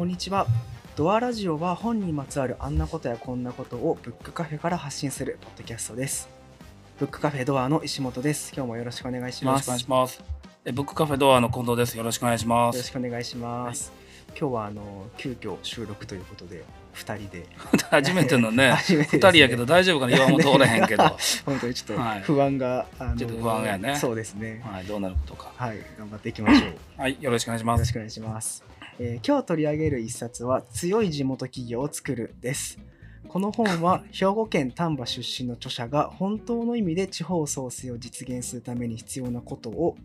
こんにちは。ドアラジオは本にまつわるあんなことやこんなことをブックカフェから発信するポッドキャストです。ブックカフェドアの石本です。今日もよろしくお願いします。よろしくお願いします。えブックカフェドアの近藤です。よろしくお願いします。よろしくお願いします、今日はあの急遽収録ということで二人で。初めてのね、初めてね。二人やけど大丈夫かな？岩本おれへんけど、は 本当にちょっとはい。不安が、あのちょっと不安やね。そうですね。い、どうなることか。はい頑張っていきましょう。はい、よろしくお願いします。よろしくお願いします。えー今日取り上げる一冊は「強い地元企業を作る」です。この本は 兵庫県丹波出身の著者が本当の意味で地方創生を実現するために必要なことを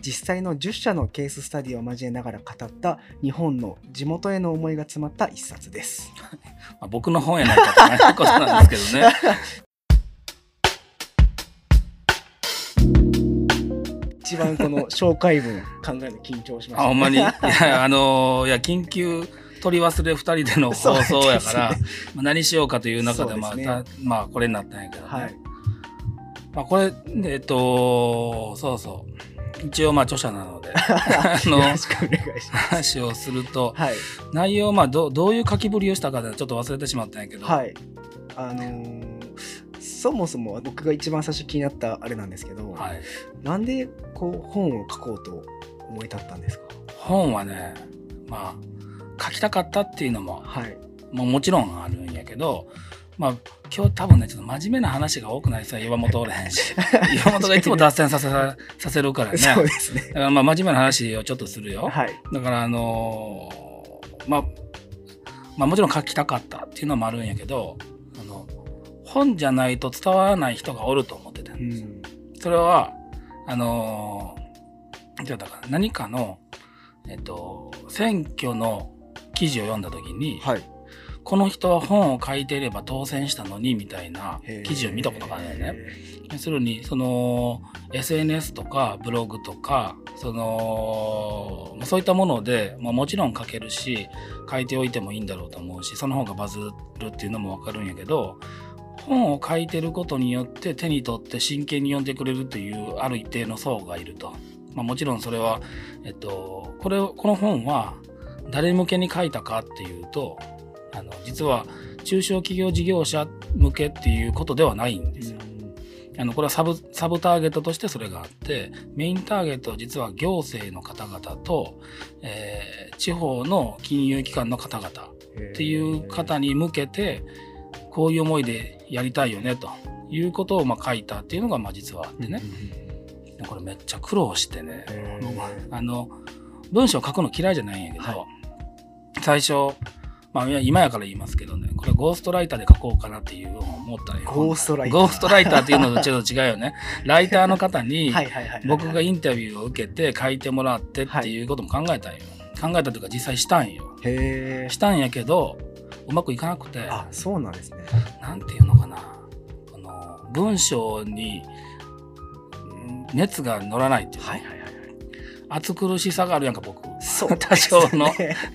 実際の10社のケーススタディを交えながら語った日本の地元への思いが詰まった一冊です。まあ、僕の本やないかということなんですけどね。一番この紹介文考えるの緊張しました、あ、ほんまに？いや、あのーいや、緊急取り忘れ二人での 放送やから、そうでまあ何しようかという中で、まあ、ねたまあ、これになったんやけどね。はい。まあ、これ、えっと、そうそう。一応、まあ、著者なので、あの。話をすると、はい。内容、まあど、どういう書きぶりをしたかでちょっと忘れてしまったんやけど、はい。あのーそもそも僕が一番最初気になったあれなんですけど、はいなんでこう本を書こうと思い立ったんですか？本はね、まあ、書きたかったっていうのも、はい。もうもちろんあるんやけど、まあ、今日多分ね、ちょっと真面目な話が多くないさ、岩本おれへんし。岩本がいつも脱線させささせるからね。そうですねだ。からまあ、真面目な話をちょっとするよ。はい。だから、あのーまあ、まあ、もちろん書きたかったっていうのもあるんやけど、本じゃないと伝わらない人がおると思ってたんですよ。うん。それは、あのーじゃあだから何かの、えっと、選挙の記事を読んだ時に、はい。この人は本を書いていれば当選したのにみたいな記事を見たことがあるんだよね。要するに、その、SNS とかブログとか、その、そういったもので、まあ、もちろん書けるし、書いておいてもいいんだろうと思うし、その方がバズるっていうのもわかるんやけど、本を書いてることによって手に取って真剣に読んでくれるというある一定の層がいると。まあ、もちろんそれは、えっと、これを、この本は誰向けに書いたかっていうと、あの、実は中小企業事業者向けっていうことではないんですよ。あの、これはサブ、サブターゲットとしてそれがあって、メインターゲットは実は行政の方々と、えー地方の金融機関の方々っていう方に向けて、こういう思いでやりたいよねということをまあ書いたっていうのがまあ実はあってね。これめっちゃ苦労してね。あの、文章書くの嫌いじゃないんやけど、はい最初、まあ今やから言いますけどね、これゴーストライターで書こうかなっていう思ったんよ。ゴーストライターゴーストライターっていうのとちょっと違うよね。ライターの方にはいはいはいはい。僕がインタビューを受けて書いてもらってっていうことも考えたんよ。考えたというか実際したんよ。へえ。したんやけど、うまくいかなくて、あ、そうなんですね。なんていうのかな。この文章にうん熱が乗らないっていうの、はいはいはい。暑苦しさがあるやんか僕。そう多少の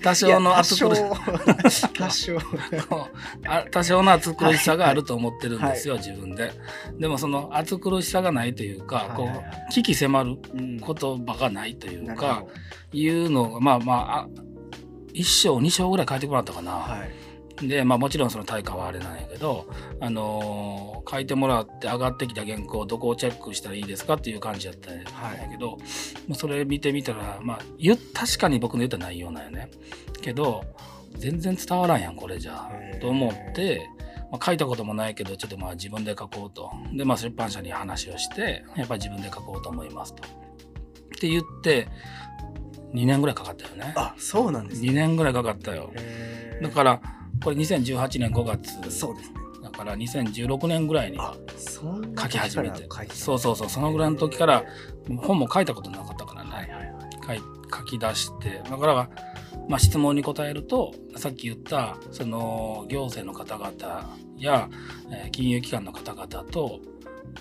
多少の暑苦し 多少多少 あ多少の暑苦しさがあると思ってるんですよ、自分で。でもその暑苦しさがないというか、こはいはいはう、危機迫るうん言葉がないというかほ、どいうのが、まあまあ、あ一章二章ぐらい書いてもらったかな。はいで、まあもちろんその対価はあれなんやけど、あのー書いてもらって上がってきた原稿どこをチェックしたらいいですかっていう感じだったんやけど、まあそれ見てみたら、まあ確かに僕の言った内容なんよね。けど、全然伝わらんやん、これじゃ。と思って、まあ、書いたこともないけど、ちょっとまあ自分で書こうと。で、まあ出版社に話をして、やっぱり自分で書こうと思いますと。って言って、2年ぐらいかかったよね。あ、そうなんですね。2年ぐらいかかったよ。だから、これ2018年5月。そうですね。だから2016年ぐらいに書き始めて。そうそうそう、そのぐらいの時から、本も書いたことなかったからね。はいはいはい。書き出して、だから、まあ、質問に答えると、さっき言った、その、行政の方々や、えー金融機関の方々と、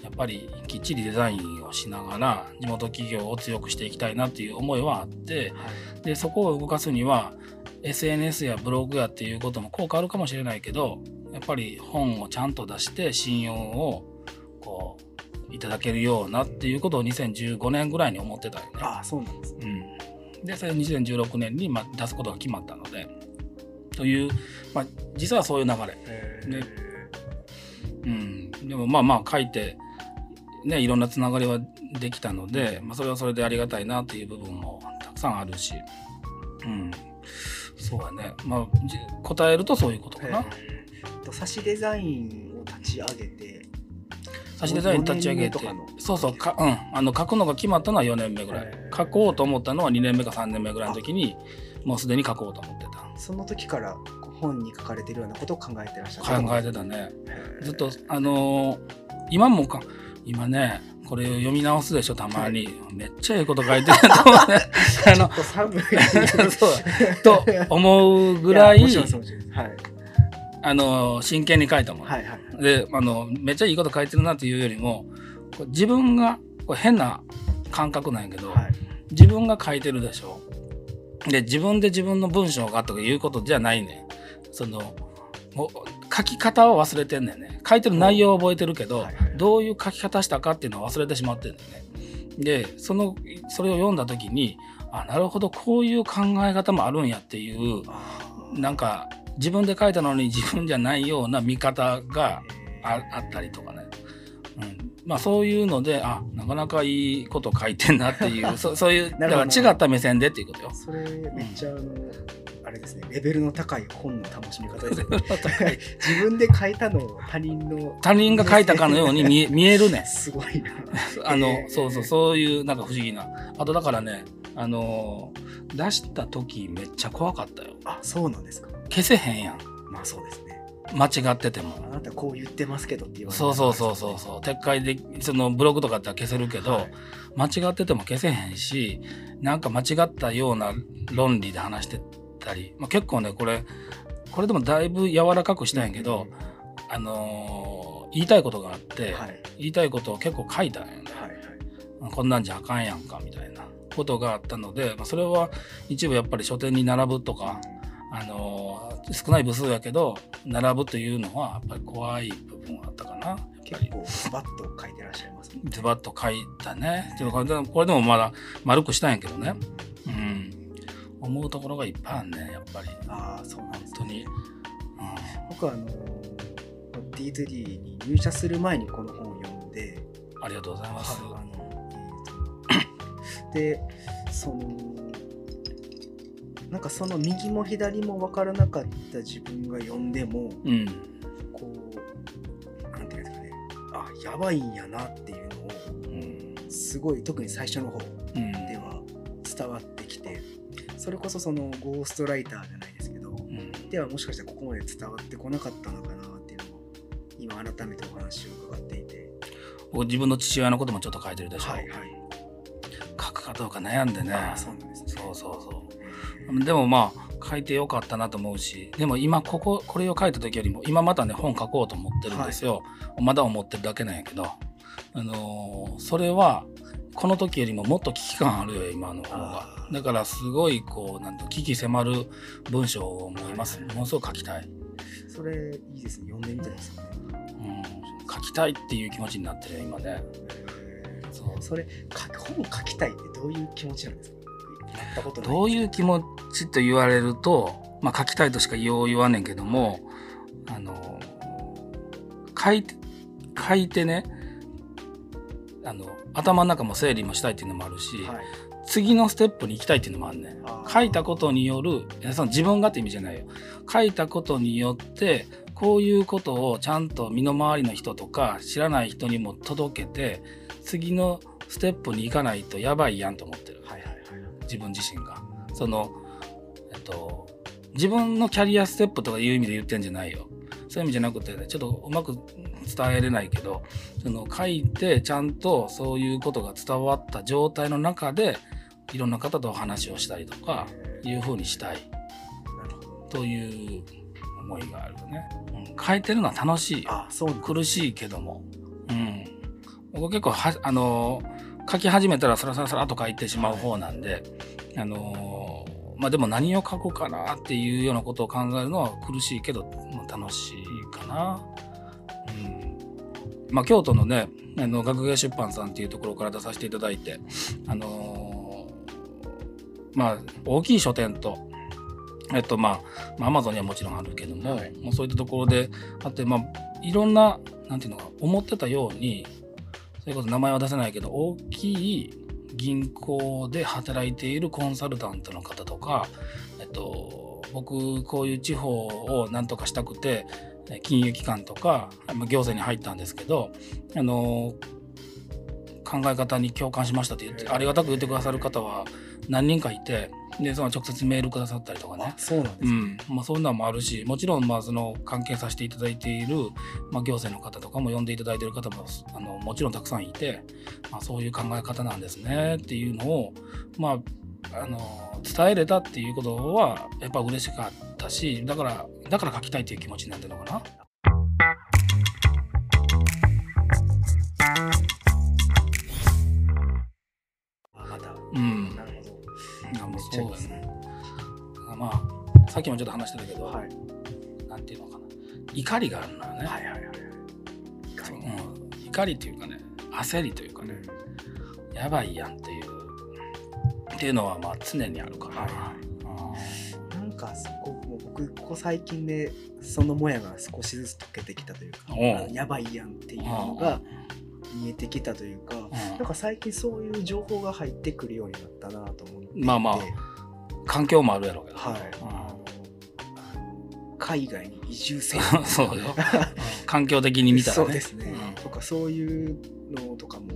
やっぱりきっちりデザインをしながら、地元企業を強くしていきたいなっていう思いはあって、で、そこを動かすには、SNS やブログやっていうことも効果あるかもしれないけど、やっぱり本をちゃんと出して信用を、こう、いただけるようなっていうことを2015年ぐらいに思ってたよね。あ、そうなんですね。うん、でそれ2016年にまあ出すことが決まったのでという、まあ、実はそういう流れ。でうん、でもまあまあ書いて、ね、いろんなつながりはできたので、まあ、それはそれでありがたいなっていう部分もたくさんあるし、うん、そうやね、まあ、答えるとそういうことかな。と差しデザインを立ち上げて差しデザイン立ち上げて。そうそうか、うん、あの書くのが決まったのは4年目ぐらい。書こうと思ったのは2年目か3年目ぐらいの時にもうすでに書こうと思ってた。その時から本に書かれてるようなことを考えてらっしゃる考えてたね。ずっとあのー、今もか今ねこれ読み直すでしょたまに、はい、めっちゃええこと書いてると思うね。あの そう。と思うぐらいはい。あの真剣に書いたもん、はいはい、であのめっちゃいいこと書いてるなっていうよりも自分がこれ変な感覚なんやけど、はい、自分が書いてるでしょ。で自分で自分の文章がとかいうことじゃないねその書き方を忘れてんねんね。書いてる内容を覚えてるけど、どういう書き方したかっていうのは忘れてしまってんねんね。でそのそれを読んだ時にあなるほどこういう考え方もあるんやっていうなんか自分で書いたのに 自分じゃないような見方があったりとかね、うん。まあ、そういうのであなかなかいいこと書いてんなっていう そそういうだから違った目線でっていうことよ。それめっちゃあの、あれですねレベルの高い本の楽しみ方ですね。自分で書いたのを他人の他人が書いたかのように見え 見えるね。すごいな。あの、そうそうそういうなんか不思議な。あとだからねあの出した時めっちゃ怖かったよ。あそうなんですか。消せへんやん。まあそうですね。間違ってても。あなたこう言ってますけどって言われそうそうそうそうそう。撤回で、そのブログとかって消せるけど、はい、間違ってても消せへんし、なんか間違ったような論理で話してたり、まあ、結構ね、これ、これでもだいぶ柔らかくしたんやけど、うん、あのー、言いたいことがあって、はい、言いたいことを結構書いたんよね。はいはい、こんなんじゃあかんやんか、みたいなことがあったので、まあ、それは一部やっぱり書店に並ぶとか、あの少ない部数やけど並ぶというのはやっぱり怖い部分はあったかな。結構ズバッと書いてらっしゃいますね。ズバッと書いたね。これでもまだ丸くしたんやけどね。うん。思うところがいっぱいあるね、やっぱり。ああ、そうなんです、ね、本当に。うん、僕はあの D2D に入社する前にこの本を読んで。ありがとうございます。あので、そのなんかその右も左も分からなかった自分が読んでも、うん、こうなんていうんですかねあやばいんやなっていうのを、うん、すごい特に最初の方では伝わってそれこそそのゴーストライターじゃないですけど、ではもしかしたらここまで伝わってこなかったのかなっていうのを今改めてお話を伺っていて。自分の父親のこともちょっと書いてるでしょ、はいはい、書くかどうか悩んでね。そうなんです、ね、そうそうそう。でもまあ書いてよかったなと思うしでも今こここれを書いた時よりも今またね本書こうと思ってるんですよ、はい、まだ思ってるだけなんやけど。あのー、それはこの時よりももっと危機感あるよ今の方が。だからすごいこうなんと危機迫る文章を思います、ものすごく書きたい。それいいですね。読んでみたいですね、うん、書きたいっていう気持ちになってるよ今ね。そう。それ本書きたいってどういう気持ちなんですか？どういう気持ちと言われると、まあ、書きたいとしかよう言わねんけどもあの書いて書いてねあの頭の中も整理もしたいっていうのもあるし、はい、次のステップに行きたいっていうのもあるね書いたことによるその自分がって意味じゃないよ書いたことによってこういうことをちゃんと身の回りの人とか知らない人にも届けて次のステップに行かないとやばいやんと思ってる。自分自身が。その、えっと、自分のキャリアステップとかいう意味で言ってんじゃないよ。そういう意味じゃなくて、ね、ちょっとうまく伝えれないけど、その書いてちゃんとそういうことが伝わった状態の中で、いろんな方とお話をしたりとか、いうふうにしたい。という思いがあるね。うん、書いてるのは楽しい。あそう苦しいけども。うん。僕結構は、あのー書き始めたらサラサラサラと書いてしまう方なんで、あのー、まあでも何を書こうかなっていうようなことを考えるのは苦しいけど、まあ、楽しいかな。うん。まあ京都のね、あの学芸出版さんっていうところから出させていただいて、あのー、まあ大きい書店とえっとまあ、アマゾンにはもちろんあるけども、はい、もうそういったところであってまあいろんななんていうのか思ってたようにそれこそ名前は出せないけど大きい銀行で働いているコンサルタントの方とか、えっと、僕こういう地方をなんとかしたくて金融機関とか行政に入ったんですけどあの考え方に共感しましたって言ってありがたく言ってくださる方は何人かいてでその直接メールくださったりとかね。そうなんです、ね、うん。まあ、そんなんもあるしもちろんまあその関係させていただいている、まあ、行政の方とかも呼んでいただいている方もあのもちろんたくさんいて、まあ、そういう考え方なんですねっていうのを、まあ、あの伝えれたっていうことはやっぱ嬉しかったしだからだから書きたいっていう気持ちになってるのかな？うん、なるほど。そうですね。まあ、さっきもちょっと話してたけど、はい、なんていうのかな。怒りがあるのよね。はいはいはい。怒り,、うん、怒りというかね、焦りというかね、うん、やばいやんっていう、っていうのはまあ常にあるから。はいなんかそこ僕ここ最近でそのもやが少しずつ溶けてきたというかやばいやんっていうのが見えてきたというか、うん、なんか最近そういう情報が入ってくるようになったなと思ってまあまあ環境もあるやろうけど、はい、うん、海外に移住せ そうよ。環境的に見たらね。そうですね、うん、とかそういうのとかも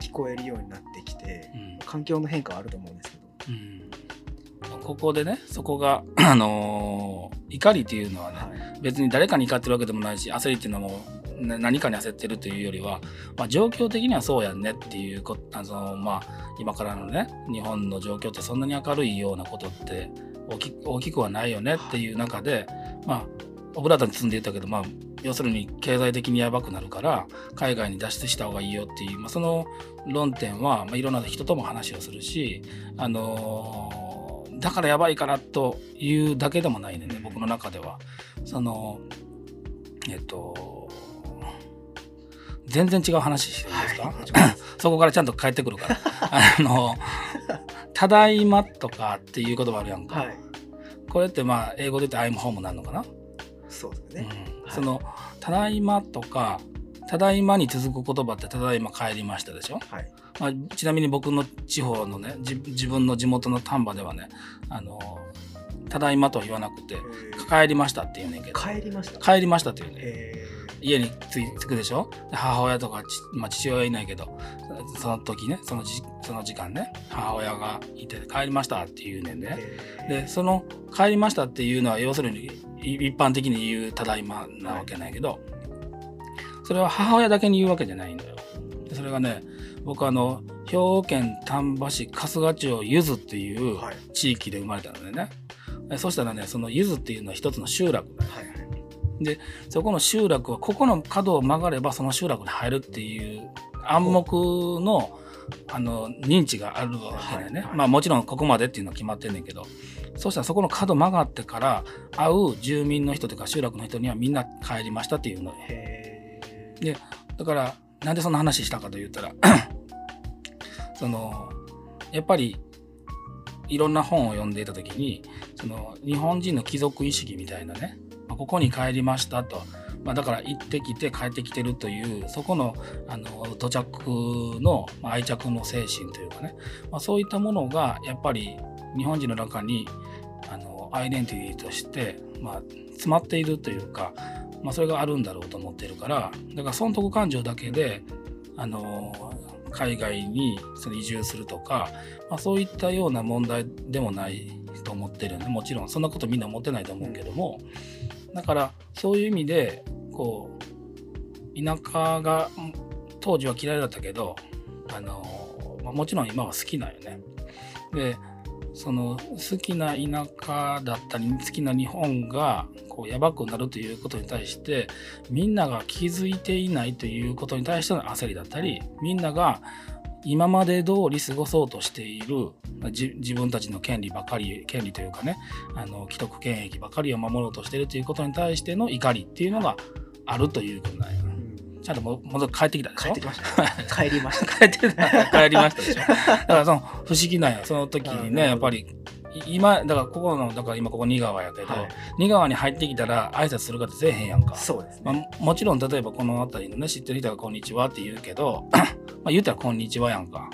聞こえるようになってきて、環境の変化はあると思うんですけど、ここでねそこが あのー、怒りっていうのはね、はい、別に誰かに怒ってるわけでもないし焦りっていうのも何かに焦ってるというよりは、まあ、状況的にはそうやんねっていうこあの、まあ、今からのね日本の状況ってそんなに明るいようなことって大き大きくはないよねっていう中で、まあ、オブラートに積んで言ったけど、まあ、要するに経済的にやばくなるから海外に脱出した方がいいよっていう、まあ、その論点は、まあ、いろんな人とも話をするし、あのー、だからやばいからというだけでもないね僕の中では。そのえっと全然違う話していいですか、はい、そこからちゃんと帰ってくるから。あの、ただいまとかっていう言葉あるやんか。はい、これってまあ、英語で言って I'm home なのかな？そうですね。うん、その、ただいまとか、ただいまに続く言葉ってただいま帰りましたでしょ、はい、まあ、ちなみに僕の地方のね自分の地元の丹波ではねあのただいまとは言わなくて帰りましたって言うねんけど。帰りました。帰りましたって言うね家に着くでしょ？母親とかまあ、父親いないけどその時ねそのじその時間ね母親がいて帰りましたって言うねんででその帰りましたっていうのは要するに一般的に言うただいまなわけないけどそれは母親だけに言うわけじゃないのよ。それがね僕あの兵庫県丹波市春日町ゆずっていう地域で生まれたのでね、はい、そしたらねそのゆずっていうのは一つの集落だ、ね、はいで、そこの集落は、ここの角を曲がればその集落に入るっていう暗黙の、あの、認知があるわけだよね。まあもちろんここまでっていうのは決まってんねんけど、そしたらそこの角曲がってから会う住民の人とか集落の人にはみんな帰りましたっていうので、だから、なんでそんな話したかと言ったら その、やっぱり、いろんな本を読んでいた時に、その、日本人の貴族意識みたいなね、まここに帰りましたと。まあ、だから行ってきて帰ってきてるというそこのあの土着の愛着の精神というかね、ま、そういったものがやっぱり日本人の中にあのアイデンティティとして、ま、詰まっているというか、まあ、それがあるんだろうと思ってるからだから損得感情だけであの海外にその移住するとか、まあ、そういったような問題でもないと思ってるんでもちろんそんなことみんな思ってないと思うけども、だからそういう意味でこう田舎が当時は嫌いだったけどあの、まあ、もちろん今は好きなんよね。でその好きな田舎だったり好きな日本がこうやばくなるということに対してみんなが気づいていないということに対しての焦りだったりみんなが今まで通り過ごそうとしている自分たちの権利ばかり権利というかねあの既得権益ばかりを守ろうとしているということに対しての怒りっていうのがあるということなんや。ちゃんとも戻帰ってきたでしょ？帰ってきました。帰りました。帰って帰りました。でしょだからその不思議なんや。その時にね、やっぱり今だからここのだから今ここ仁川やけど、はい。仁川に入ってきたら挨拶するかってせえへんやんか。そうですね。まあ、もちろん例えばこの辺りのね知ってる人が「こんにちは」って言うけど まあ言うたら「こんにちは」やんか。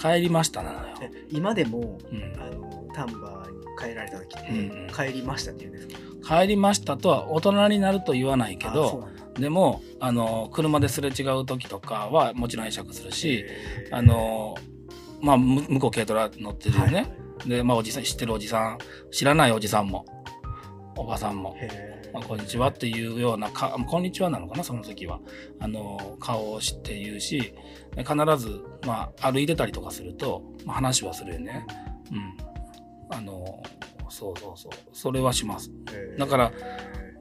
帰りましたなのよ、え今でも、うん、あの、丹波に帰られた時って、うんうん。帰りましたって言うんですか？帰りましたとは大人になると言わないけどでもあの車ですれ違う時とかはもちろん会釈するしあのまあむ向こう軽トラ乗ってるよね、はいでまあおじさん知ってるおじさん知らないおじさんもおばさんもまあ、こんにちはっていうようなか、こんにちはなのかな、その時は。あの、顔を知って言うし、で必ず、まあ、歩いてたりとかすると、まあ、話はするよね。うん。あの、そうそうそう。それはします。だから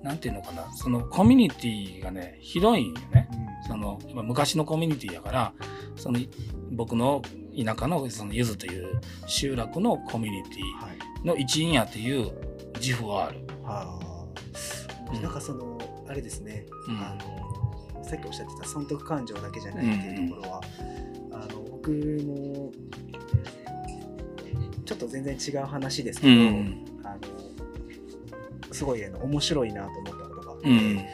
なんていうのかな、そのコミュニティがね、広いんよね。うん。その、今昔のコミュニティやから、その、僕の田舎の、その、ゆずという集落のコミュニテはい。ィの一員やっていう自負はある。はあ。うん。なんかそのあれですね、うん。あのさっきおっしゃってた損得感情だけじゃないっていうところは、あの僕もちょっと全然違う話ですけど、うん。すごいあの面白いなと思ったことがあって、うん。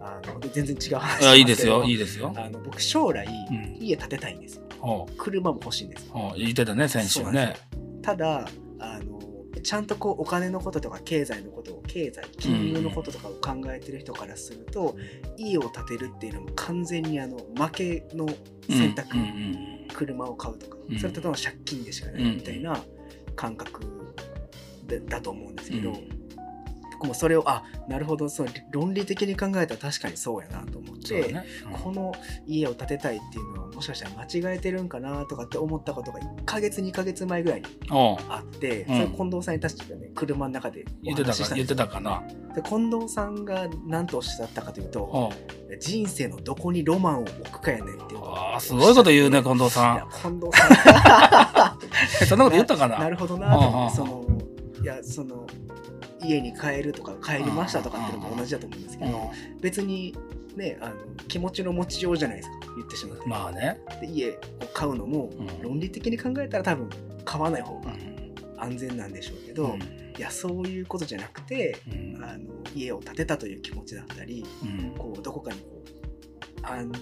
あので全然違う話あいいですよ、いいいですよ。あの僕将来、うん。家建てたいんですよ。ほ車も欲しいんですよ。言ってたね、先週ね。ただあのちゃんとこうお金のこととか経済のことを経済金融のこととかを考えてる人からすると、家を建てるっていうのも完全にあの負けの選択、うんうん車を買うとか、うん。それとの借金でしかないみたいな感覚でだと思うんですけど、うん僕もそれをあなるほどそう論理的に考えたら確かにそうやなと思って、そうだね。この家を建てたいっていうのはもしかしたら間違えてるんかなとかって思ったことが1ヶ月2ヶ月前ぐらいにあって、うんそれ近藤さんに確かね車の中でお言ってたか言ってたかな？で近藤さんが何とおっしゃったかというと人生のどこにロマンを置くかやねんっていうああ、すごいこと言うね、近藤いさや近藤さん。そんなこと言ったかんな？な。るほどなそうんのいやその家に帰るとか帰りましたとかっていうのも同じだと思うんですけど別にねあの気持ちの持ちようじゃないですか言ってしまって、まあね。で家を買うのもうん。論理的に考えたら多分買わない方がうん。安全なんでしょうけど、いやそういうことじゃなくてうん。あの家を建てたという気持ちだったりうん。こうどこかにこう安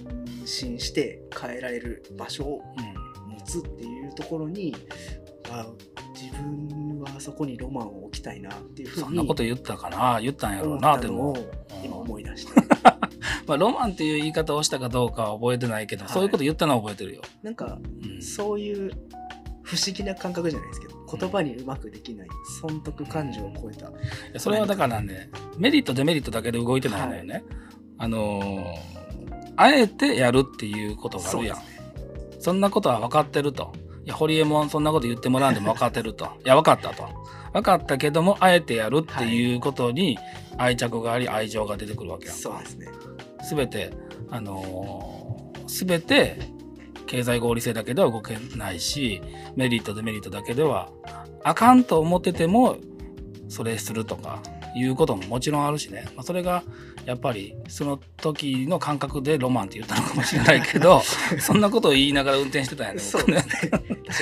心して帰られる場所をうん。持つっていうところにあ自分はそこにロマンを置きたいなっていうふうにそんなこと言ったかな？言ったんやろ思うな、でも。今思い出して まあ、ロマンっていう言い方をしたかどうかは覚えてないけど、はいそういうこと言ったのは覚えてるよ。なんかうんそういう不思議な感覚じゃないですけど言葉にうまくできない損得感情を超えたいやそれはだからね、メリット、デメリットだけで動いてないのよね。あのーあえてやるっていうことがあるやん。そねそんなことは分かってると。いや、ホリエモンそんなこと言ってもらわんでも分かってると。いや、分かったと。分かったけども、あえてやるっていうことに愛着があり、愛情が出てくるわけやんか。そうですねすべて、あのすべて経済合理性だけでは動けないし、メリット、デメリットだけではあかんと思ってても、それするとかいうことももちろんあるしね。まあ、それがやっぱりその時の感覚でロマンって言ったのかもしれないけど、そんなことを言いながら運転してたんやね。そう僕ね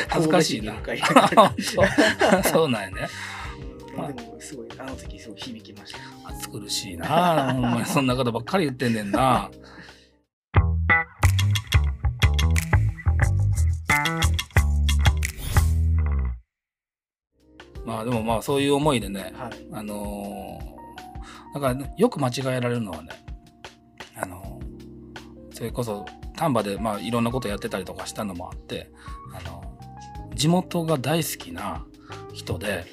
恥ずかしいなそうなんやね。うんでもすごいあの時すごい響きました暑苦しいな。ほんまにそんなことばっかり言ってんねんな。まあでもまあそういう思いでね、はいあのーだからね、よく間違えられるのはね、あのーそれこそ丹波でまあいろんなことやってたりとかしたのもあって、あの地元が大好きな人で、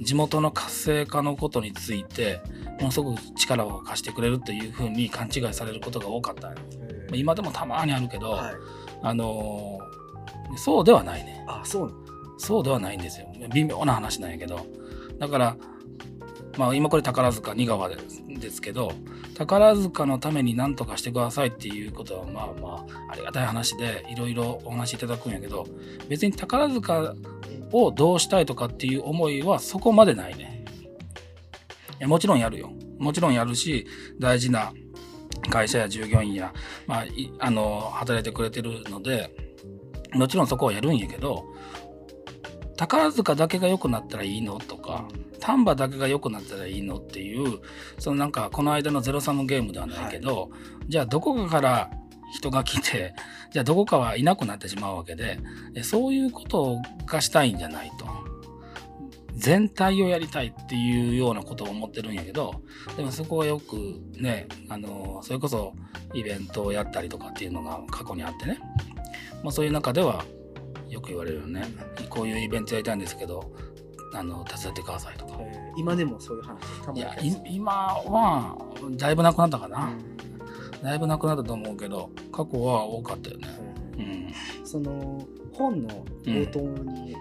地元の活性化のことについて、ものすごく力を貸してくれるというふうに勘違いされることが多かった今でもたまにあるけど、はいあのーそうではないね。あそうそうではないんですよ。微妙な話なんやけど。だから、まあ今これ宝塚2川ですですけど、宝塚のために何とかしてくださいっていうことはまあまあありがたい話でいろいろお話しいただくんやけど、別に宝塚をどうしたいとかっていう思いはそこまでないね。いやもちろんやるよ。もちろんやるし、大事な会社や従業員や、まあ、あの働いてくれてるので、もちろんそこはやるんやけど、宝塚だけが良くなったらいいのとか丹波だけが良くなったらいいのっていうそのなんかこの間のゼロサムゲームではないけど、はい、じゃあどこかから人が来て じゃあどこかはいなくなってしまうわけでそういうことがしたいんじゃないと。全体をやりたいっていうようなことを思ってるんやけどでもそこはよくねあのそれこそイベントをやったりとかっていうのが過去にあってね、まあ、そういう中ではよく言われるよね。こういうイベントやりたいんですけどあの手伝ってくださいとか、えー、今でもそういう話いや今はだいぶなくなったかな、うん、だいぶなくなったと思うけど過去は多かったよね、うん、その本の冒頭に、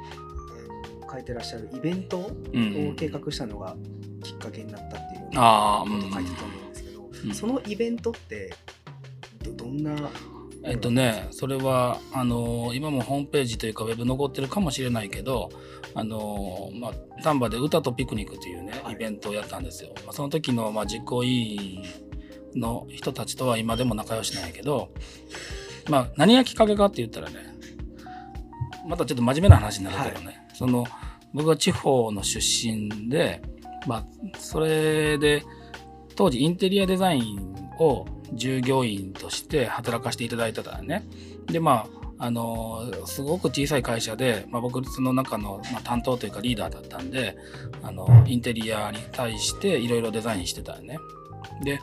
書いてらっしゃるイベントを計画したのがきっかけになったっていうことを書いてたと思うんですけど、うん、そのイベントってどんなえっとね、それはあの今もホームページというかウェブ残ってるかもしれないけどあの、まあ、丹波で歌とピクニックというね、イベントをやったんですよ。まあ、その時の、まあ、実行委員の人たちとは今でも仲良しなんやけど、まあ、何がきっかけかって言ったらねまたちょっと真面目な話になるけどね、はい、その僕は地方の出身で、まあ、それで当時インテリアデザインを従業員として働かせていただいてたんね。でまああのすごく小さい会社で、まあ、僕の中の、まあ、担当というかリーダーだったんであのインテリアに対していろいろデザインしてたよね。で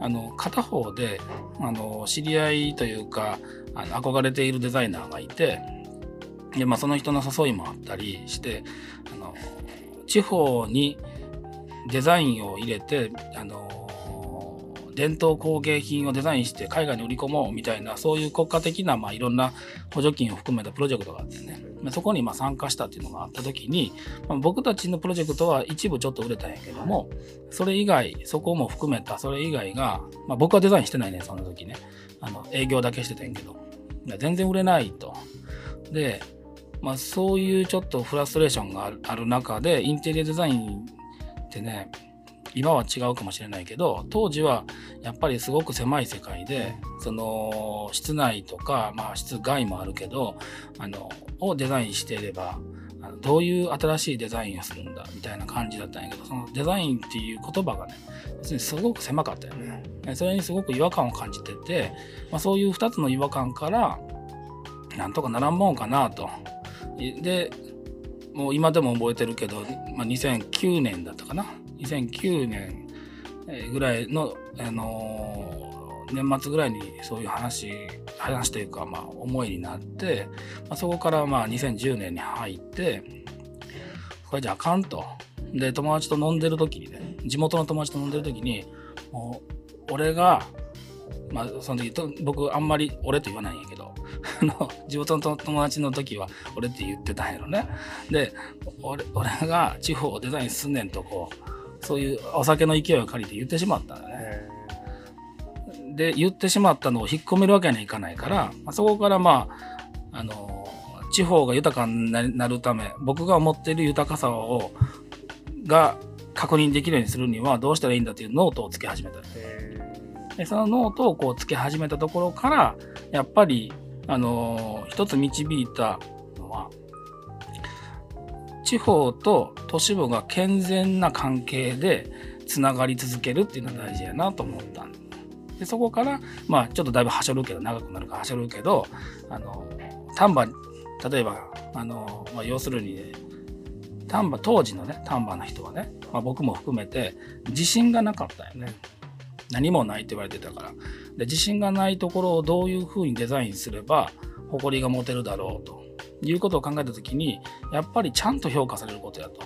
あの片方であの知り合いというかあの憧れているデザイナーがいてで、まあ、その人の誘いもあったりしてあの地方にデザインを入れてあの伝統工芸品をデザインして海外に売り込もうみたいなそういう国家的な、まあ、いろんな補助金を含めたプロジェクトがあってね。そこにま参加したっていうのがあった時に、まあ、僕たちのプロジェクトは一部ちょっと売れたんやけどもそれ以外そこも含めたそれ以外が、まあ、僕はデザインしてないねその時ね。あの営業だけしてたんやけど。全然売れないと。でまあ、そういうちょっとフラストレーションがある中でインテリアデザインってね今は違うかもしれないけど当時はやっぱりすごく狭い世界でその室内とか、まあ、室外もあるけどあのをデザインしていればあのどういう新しいデザインをするんだみたいな感じだったんやけどそのデザインっていう言葉がね別にすごく狭かったよね。それにすごく違和感を感じてて、まあ、そういう2つの違和感からなんとかならんもんかなと。でもう今でも覚えてるけど、まあ、2009年だったかな2009年ぐらいの、あのー、年末ぐらいにそういう話話というか、まあ、思いになって、まあ、そこからまあ2010年に入ってこれじゃあかんと。で友達と飲んでる時にね地元の友達と飲んでる時にもう俺がまあその時僕あんまり俺と言わないんやけど 地元の友達の時は俺って言ってたんやろね。で俺俺が地方をデザインすんねんとこうそういうお酒の勢いを借りて言ってしまったんだね。で言ってしまったのを引っ込めるわけにはいかないから、まあ、そこからまああの地方が豊かになるため僕が思っている豊かさをが確認できるようにするにはどうしたらいいんだっていうノートをつけ始めた。でそのノートをこうつけ始めたところからやっぱりあの一つ導いた地方と都市部が健全な関係でつながり続けるっていうのが大事やなと思ったんでそこからまあちょっとだいぶはしょるけど長くなるからはしょるけどあの丹波例えばあの、まあ、要するに、ね、丹波当時のね丹波の人はね、まあ、僕も含めて自信がなかったよね。何もないって言われてたからで自信がないところをどういうふうにデザインすれば誇りが持てるだろうということを考えた時にやっぱりちゃんと評価されることやと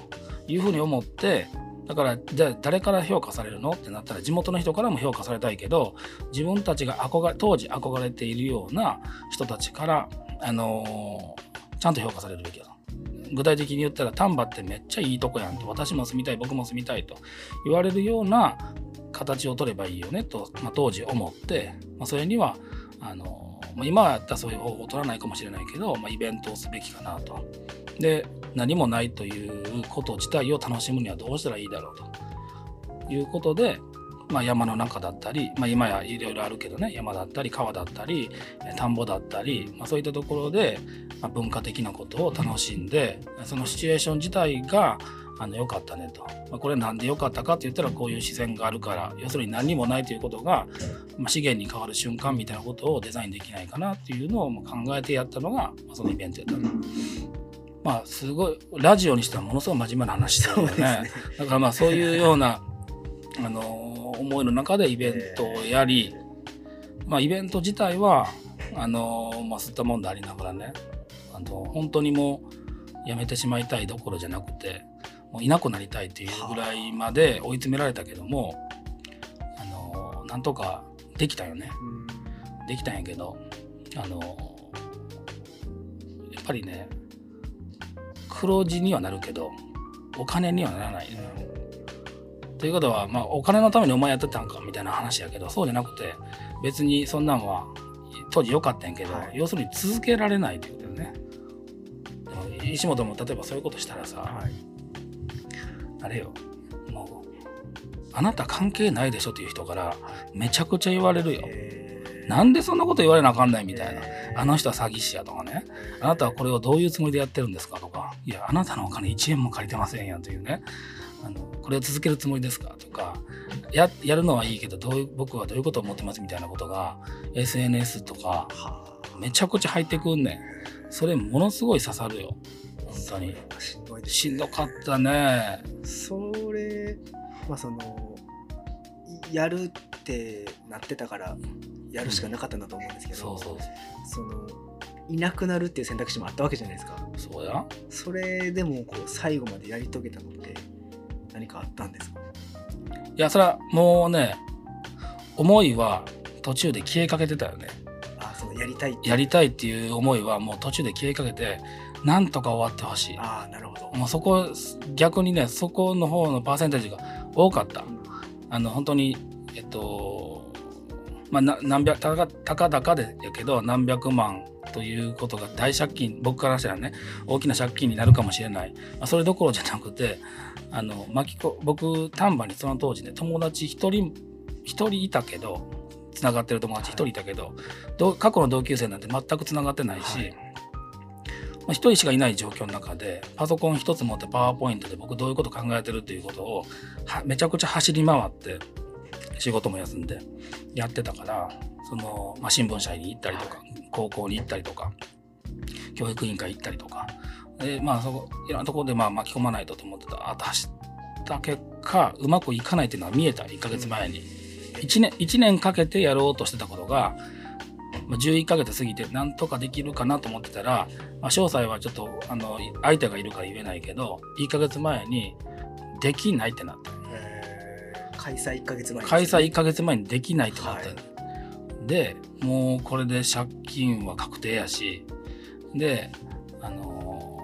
いうふうに思ってだからじゃあ誰から評価されるのってなったら地元の人からも評価されたいけど自分たちが憧れ当時憧れているような人たちから、あのー、ちゃんと評価されるべきだと。具体的に言ったら丹波ってめっちゃいいとこやんと私も住みたい僕も住みたいと言われるような形を取ればいいよねと、まあ、当時思って、まあ、それにはあの、まあ、今はやったらそういう方法を取らないかもしれないけど、まあ、イベントをすべきかなと。で何もないということ自体を楽しむにはどうしたらいいだろうということでまあ、山の中だったり、まあ、今やいろいろあるけどね山だったり川だったり田んぼだったり、まあ、そういったところで、ま、文化的なことを楽しんでそのシチュエーション自体があの良かったねと、まあ、これなんで良かったかって言ったらこういう自然があるから要するに何にもないということが、まあ、資源に変わる瞬間みたいなことをデザインできないかなっていうのを考えてやったのが、まあ、そのイベントやったの。まあすごいラジオにしてはものすごい真面目な話だよね。ねだからまあそういうような あの思いの中でイベントをやり、まあイベント自体はあのまあ吸ったもんでありながらねあの本当にもうやめてしまいたいどころじゃなくてもういなくなりたいっていうぐらいまで追い詰められたけどもあのなんとかできたよね。できたんやけどあのやっぱりね黒字にはなるけどお金にはならない、ね。ということは、まあ、お金のためにお前やってたんかみたいな話やけどそうじゃなくて別にそんなんは当時良かったんやけど、はい、要するに続けられないということね。でも石本も例えばそういうことしたらさ、はい、あれよもうあなた関係ないでしょっていう人からめちゃくちゃ言われるよ。なんでそんなこと言われなあかんないみたいな。あの人は詐欺師やとかね。あなたはこれをどういうつもりでやってるんですかとか。いや、あなたのお金1円も借りてませんやんというね。あのこれを続けるつもりですかとかややるのはいいけどどう僕はどういうことを思ってますみたいなことが SNS とかめちゃくちゃ入ってくんねんそれものすごい刺さるよ本当に。しんどい、ね、しんどかったね。それまあそのやるってなってたからやるしかなかったんだと思うんですけど、うん、そうそう。そのいなくなるっていう選択肢もあったわけじゃないですか。そうや。それでもこう最後までやり遂げたのって何かあったんですか？いやそれはもうね思いは途中で消えかけてたよね。あそのやりたいやりたいっていう思いはもう途中で消えかけてなんとか終わってほしい。あなるほど。もうそこ逆にねそこの方のパーセンテージが多かった、うん、あの本当にえっとまあ何百たかたかだかでやけど何百万ということが大借金僕からしたらね大きな借金になるかもしれない、まあ、それどころじゃなくてあの巻きこ僕丹波にその当時ね友達一人一人いたけどつながってる友達一人いたけど、はい、過去の同級生なんて全くつながってないし、はい、まあ、1人しかいない状況の中でパソコン一つ持ってパワーポイントで僕どういうこと考えてるっていうことをめちゃくちゃ走り回って仕事も休んでやってたからその、まあ、新聞社に行ったりとか高校に行ったりとか教育委員会行ったりとかでまあそこいろんなところでまあ巻き込まないとと思ってた。あと走った結果うまくいかないっていうのは見えた。1ヶ月前に。1年 ,1 年かけてやろうとしてたことが11ヶ月過ぎてなんとかできるかなと思ってたら、まあ、詳細はちょっとあの相手がいるから言えないけど1ヶ月前にできないってなった。開催1ヶ月前、開催1ヶ月前にできないってなった、はい、でもうこれで借金は確定やしであの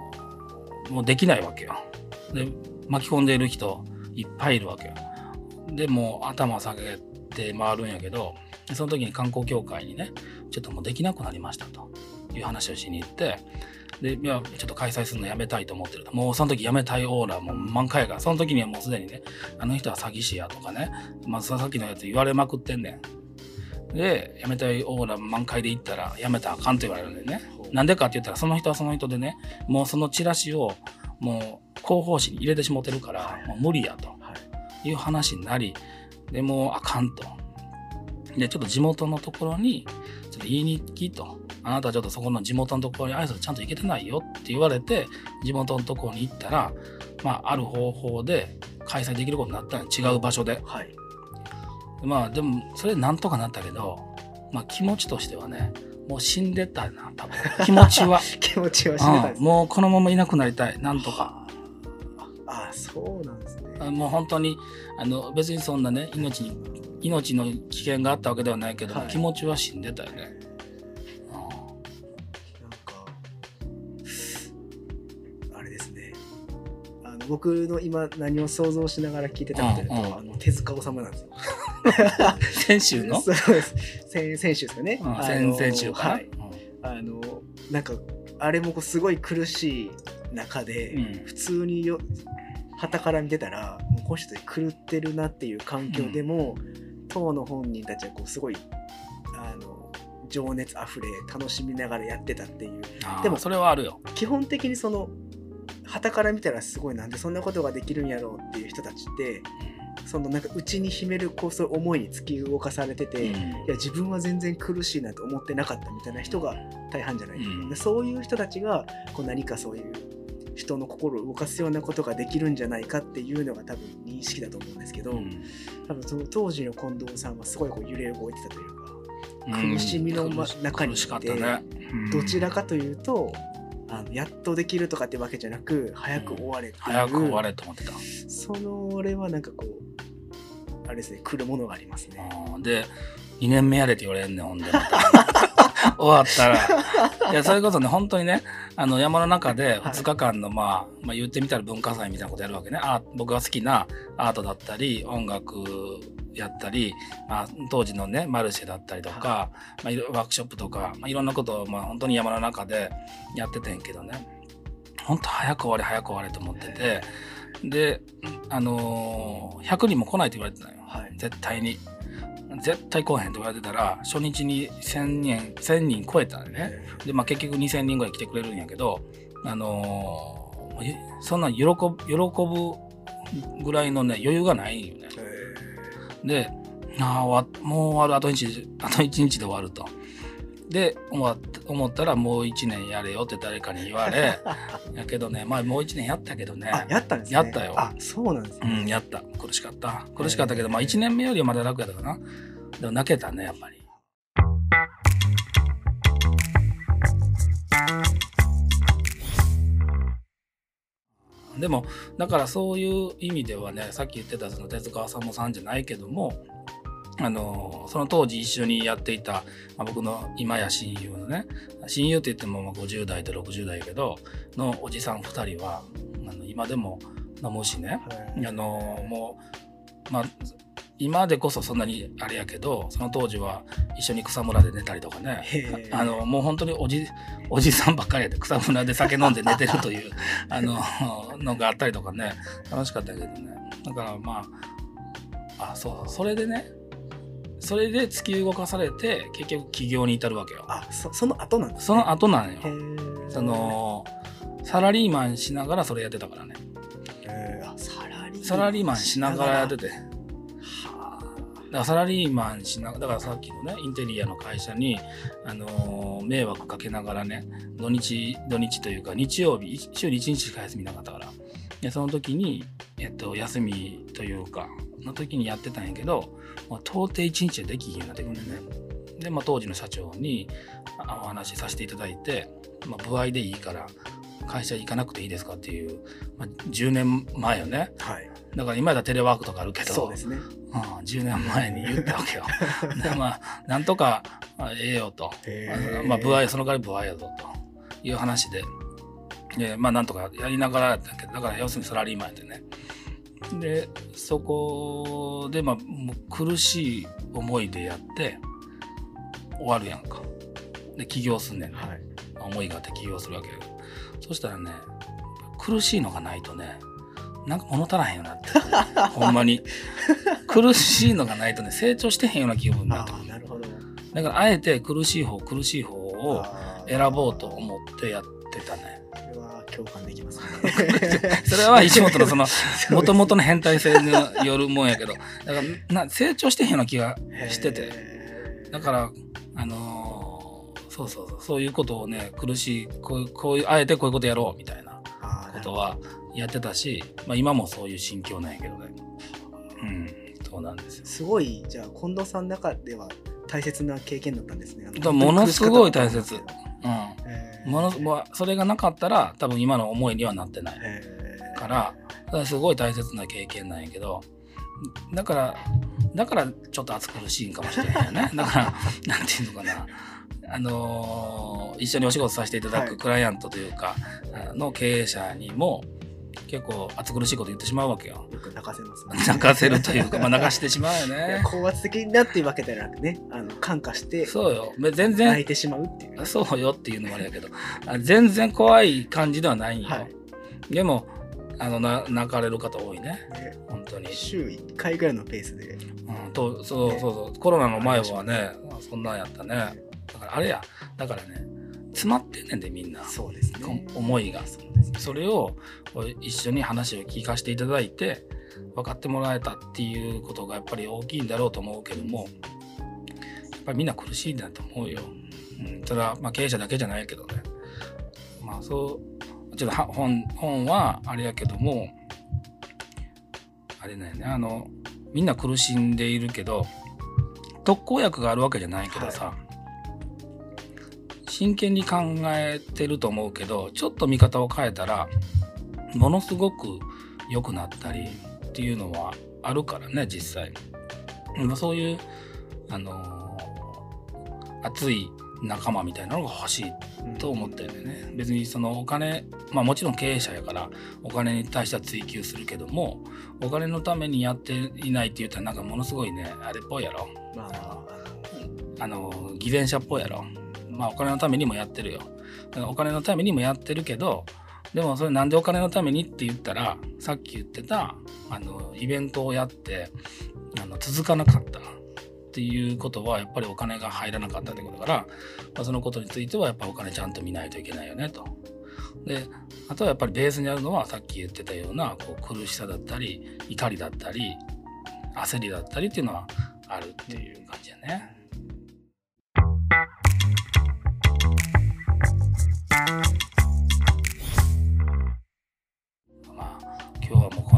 ー、もうできないわけよ。で巻き込んでいる人いっぱいいるわけよ。でもう頭下げて回るんやけどその時に観光協会にねちょっともうできなくなりましたという話をしに行ってで、いや、ちょっと開催するのやめたいと思ってると。もうその時やめたいオーラも満開が、その時にはもうすでにね、あの人は詐欺師やとかね、まあさっきのやつ言われまくってんねん。で、やめたいオーラ満開で行ったら、やめたらあかんと言われるんでね。なんでかって言ったら、その人はその人でね、もうそのチラシを、もう広報誌に入れてしもてるから、もう無理やという話になり、でもうあかんと。で、ちょっと地元のところに、ちょっと言いに行きと。あなたちょっとそこの地元のところに挨拶ちゃんと行けてないよって言われて、地元のところに行ったら、まあ、ある方法で開催できることになったの違う場所で。はい。まあ、でも、それなんとかなったけど、まあ、気持ちとしてはね、もう死んでたな、多分。気持ちは。気持ちは死んでた、うん、もうこのままいなくなりたい、なんとか。ああ、そうなんですね。もう本当に、あの、別にそんなね、命に、命の危険があったわけではないけど、はい、気持ちは死んでたよね。僕の今何を想像しながら聞いてたかというと、あの手塚治虫なんですよ。先週の？そうです。先先週ですかね。先々週かはい、あのなんかあれもすごい苦しい中で、普通によ旗から見てたらもうこの人狂ってるなっていう環境でも、当の本人たちはこうすごいあの情熱あふれ楽しみながらやってたっていう。でもそれはあるよ。基本的にその旗から見たらすごいなんでそんなことができるんやろうっていう人たちってそのなんか内に秘めるこうそういう思いに突き動かされてて、うん。いや自分は全然苦しいなと思ってなかったみたいな人が大半じゃないうん。でそういう人たちがこう何かそういう人の心を動かすようなことができるんじゃないかっていうのが多分認識だと思うんですけど、うん多分その当時の近藤さんはすごいこう揺れ動いてたというか、うん苦しみの中にいてね。うんどちらかというとあのやっとできるとかってわけじゃなく早く終われっていう、早く終われと思ってた。その俺はなんかこうあれですね来るものがありますね。うんで、2年目やれって言われんねん、ほんで。終わったら。いや、それこそね、本当にね、あの、山の中で2日間の、まあ、まあ、言ってみたら文化祭みたいなことやるわけね。あ僕が好きなアートだったり、音楽やったり、まあ、当時のね、マルシェだったりとか、まあ、ワークショップとか、まあ、いろんなことを、まあ、本当に山の中でやっててんけどね。本当早く終われ、早く終われと思ってて、で、あのー100人も来ないと言われてたのよ。はい絶対に。絶対来おへんと言われてたら、初日に1000人、1000人超えたんね。で、まあ結局2000人ぐらい来てくれるんやけど、あのーえそんな喜ぶ、喜ぶぐらいのね、余裕がないよね。で、あもう終わる、あと1日、あと一日で終わると。で、思っ思ったらもう1年やれよって誰かに言われ、やけどね、まあもう1年やったけどね。あやったんですね。やったよあそうなんですね。うん、やった。苦しかった。苦しかったけど、まあ1年目よりはまだ楽やったかな。でも泣けたね、やっぱり。でも、だからそういう意味ではね、さっき言ってたその手塚治虫さんじゃないけども、あの、その当時一緒にやっていた、まあ、僕の今や親友のね、親友って言ってもまあ50代と60代やけど、のおじさん2人は、あの今でも飲むしね、はい。あのもう、まあ、今でこそそんなにあれやけど、その当時は一緒に草むらで寝たりとかね、あの、もう本当におじ、おじさんばっかりやで草むらで酒飲んで寝てるという、あの、のがあったりとかね、楽しかったけどね。だからまあ、あ、そう、それでね、それで突き動かされて、結局起業に至るわけよ。あそその後なんですね。その後なんよその、サラリーマンしながらそれやってたからね。サラリーサラリーマンしながらやってて。はだからサラリーマンしながら、だからさっきのね、インテリアの会社に、あのー迷惑かけながらね、土日、土日というか日曜日、一週に1日しか休みなかったから。で、その時に、えっと、休みというか、の時にやってたんやけど、まあ、到底1日でできひんようになってくるんだよね。で、まあ、当時の社長にあお話しさせていただいて、まあ、歩合でいいから、会社行かなくていいですかっていう、まあ、10年前よね。はい。だから今やったらテレワークとかあるけど、そうですね。うん、10年前に言ったわけよ。でまあ、なんとか、あええよと。へーまあ、部合、その代わり部合やぞという話で。で、まあ、なんとかやりながらやったけど、だから要するにサラリーマンやってね。で、そこで、まあ、もう苦しい思いでやって、終わるやんか。で、起業すんねんね。はい。思いがあって起業するわけよ。そしたらね、苦しいのがないとね、なんか物足らへんよなって。ほんまに。苦しいのがないとね、成長してへんような気分になってなるほど。だから、あえて苦しい方、苦しい方を選ぼうと思ってやってたね。共感できますね。それは石本のその、もともとの変態性によるもんやけど、だからな成長してへんような気がしてて。だから、あのーそうそうそう、そういうことをね、苦しい、こういう、こういう、あえてこういうことやろうみたいなことはやってたし、まあ今もそういう心境なんやけどね。うん、そうなんですよ。すごい、じゃあ、近藤さんの中では大切な経験だったんですね。ものすごい大切うんですけどへーうん。もの、まあ、それがなかったら、多分今の思いにはなってない。から、だからすごい大切な経験なんやけど、だから、だからちょっと暑苦しいんかもしれないよね。だから、なんていうのかな。あのー一緒にお仕事させていただはいくクライアントというか、あの経営者にも結構暑苦しいこと言ってしまうわけよ。よく泣かせますね。泣かせるというか、まあ、泣かしてしまうよね。高圧的になっていうわけではなくね、あの感化してそうよ。べ全泣然いてしまうっていうね。そうよっていうのもあれやけど、あ全然怖い感じではないんよ。はいでも、あのな泣かれる方多いねね本当に、週1回ぐらいのペースでうん、とそうそうそうコロナの前はねそんなんやったねだからあれやだからね詰まってんねんでみんな。そうですね。思いが。そね。それを一緒に話を聞かせていただいて分かってもらえたっていうことがやっぱり大きいんだろうと思うけどもやっぱりみんな苦しいんだと思うよ。うん、それはまあ経営者だけじゃないけどね。まあそうちょっとは本本はあれやけどもあれだよね。あのみんな苦しんでいるけど特効薬があるわけじゃないけどさ、真剣に考えてると思うけどちょっと見方を変えたらものすごく良くなったりっていうのはあるからね実際。まあそういうあのー熱い仲間みたいなのが欲しいと思ってるんでね。別にそのお金まあもちろん経営者やからお金に対しては追求するけどもお金のためにやっていないって言ったらなんかものすごいねあれっぽいやろ。まああ。の偽善者っぽいやろまあお金のためにもやってるよお金のためにもやってるけどでもそれなんでお金のためにって言ったらさっき言ってたあのイベントをやってあの続かなかったっていうことはやっぱりお金が入らなかったってことだから、まあ、そのことについてはやっぱお金ちゃんと見ないといけないよねと。であとはやっぱりベースにあるのはさっき言ってたようなこう苦しさだったり怒りだったり焦りだったりっていうのはあるっていう感じやね。